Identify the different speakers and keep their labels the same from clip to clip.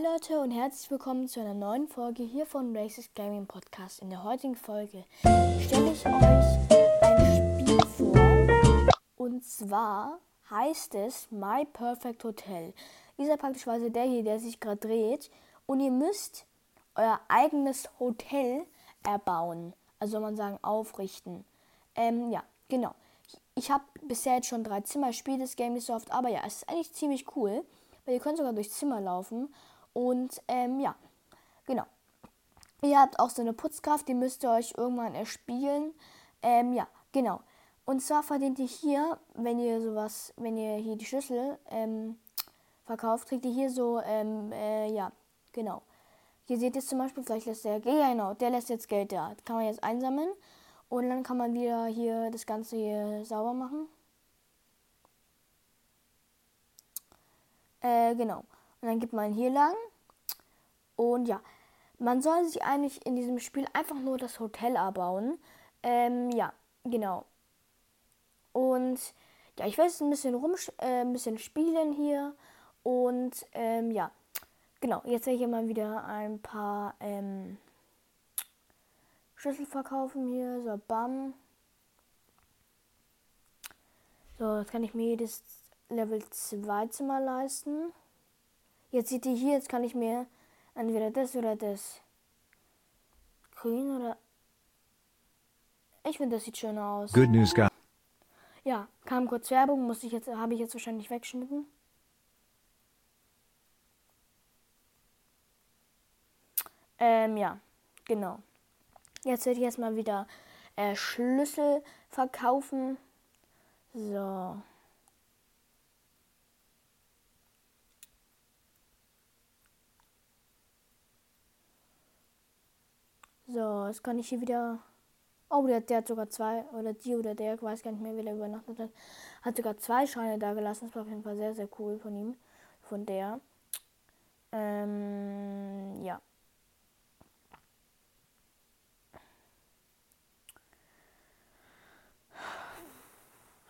Speaker 1: Hi Leute und herzlich willkommen zu einer neuen Folge hier von Racist Gaming Podcast. In der heutigen Folge stelle ich euch ein Spiel vor und zwar heißt es My Perfect Hotel. Dieser praktischweise der hier, der sich gerade dreht und ihr müsst euer eigenes Hotel erbauen. Also soll man sagen aufrichten. Ähm, ja, genau. Ich habe bisher jetzt schon drei Zimmer, spiele das Game nicht so oft, aber ja, es ist eigentlich ziemlich cool weil ihr könnt sogar durchs Zimmer laufen. Und ähm, ja, genau. Ihr habt auch so eine Putzkraft, die müsst ihr euch irgendwann erspielen. Ähm, ja, genau. Und zwar verdient ihr hier, wenn ihr sowas, wenn ihr hier die Schlüssel ähm, verkauft, kriegt ihr hier so, ähm, äh, ja, genau. Hier seht ihr zum Beispiel, vielleicht lässt der, genau, der lässt jetzt Geld da. Kann man jetzt einsammeln. Und dann kann man wieder hier das Ganze hier sauber machen. Äh, genau. Und dann geht man hier lang. Und ja, man soll sich eigentlich in diesem Spiel einfach nur das Hotel erbauen. Ähm, ja, genau. Und ja, ich werde jetzt ein bisschen rum, äh, ein bisschen spielen hier. Und ähm, ja, genau. Jetzt werde ich hier mal wieder ein paar ähm, Schlüssel verkaufen hier. So, bam. So, jetzt kann ich mir jedes Level 2 Zimmer leisten. Jetzt seht ihr hier, jetzt kann ich mir entweder das oder das. Grün oder. Ich finde, das sieht schön aus.
Speaker 2: Good news, guy.
Speaker 1: Ja, kam kurz Werbung, muss ich jetzt, habe ich jetzt wahrscheinlich weggeschnitten. Ähm, ja, genau. Jetzt werde ich erstmal wieder äh, Schlüssel verkaufen. So. So, jetzt kann ich hier wieder. Oh, der, der hat sogar zwei, oder die oder der, ich weiß gar nicht mehr, wie der übernachtet hat, hat sogar zwei Scheine da gelassen. Das war auf jeden Fall sehr, sehr cool von ihm, von der. Ähm, ja.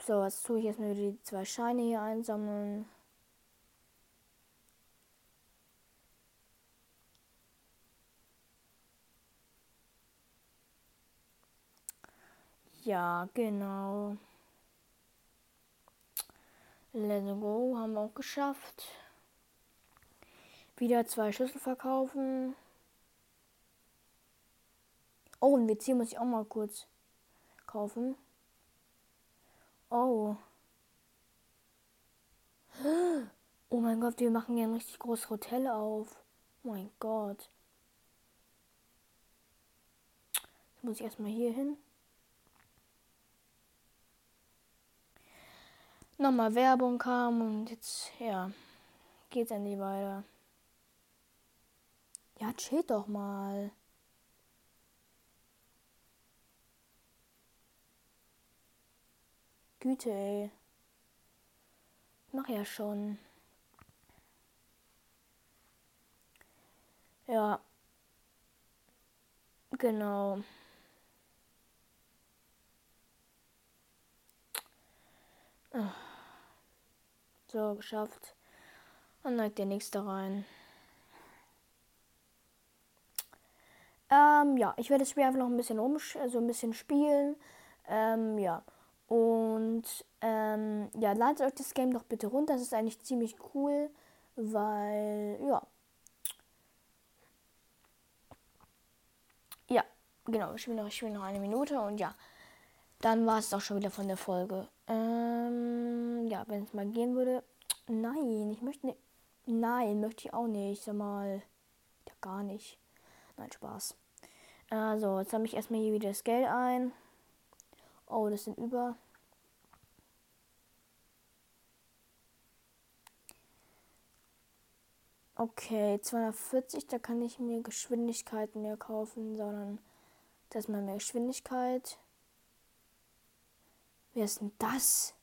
Speaker 1: So, jetzt tue ich erstmal wieder die zwei Scheine hier einsammeln. Ja, genau. Let's go, haben wir auch geschafft. Wieder zwei Schlüssel verkaufen. Oh, ein WC muss ich auch mal kurz kaufen. Oh. Oh mein Gott, wir machen ja ein richtig großes Hotel auf. Oh mein Gott. Jetzt muss ich erstmal hier hin. Nochmal Werbung kam und jetzt, ja, geht's endlich weiter. Ja, chill doch mal. Güte, ey. Mach ja schon. Ja. Genau. So, geschafft. Und dann der nächste rein. Ähm, ja, ich werde das Spiel einfach noch ein bisschen um, also ein bisschen spielen. Ähm, ja. Und ähm, ja, ladet euch das Game doch bitte runter. Das ist eigentlich ziemlich cool, weil ja. Ja, genau. Ich spiele noch, ich spiele noch eine Minute und ja. Dann war es auch schon wieder von der Folge. Ähm, ja, wenn es mal gehen würde. Nein, ich möchte nicht. Nein, möchte ich auch nicht. Sag mal. Ja, gar nicht. Nein, Spaß. Also, jetzt habe ich erstmal hier wieder das Geld ein. Oh, das sind über. Okay, 240, da kann ich mir Geschwindigkeiten mehr kaufen, sondern das mal mehr Geschwindigkeit. Wer ist denn das?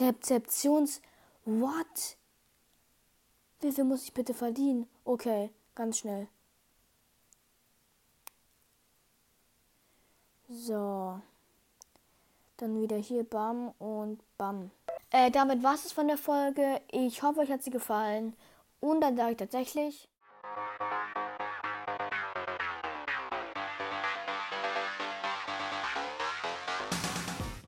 Speaker 1: Rezeptions. What? Wie viel muss ich bitte verdienen? Okay, ganz schnell. So. Dann wieder hier Bam und Bam. Äh, damit war es von der Folge. Ich hoffe, euch hat sie gefallen. Und dann sage ich tatsächlich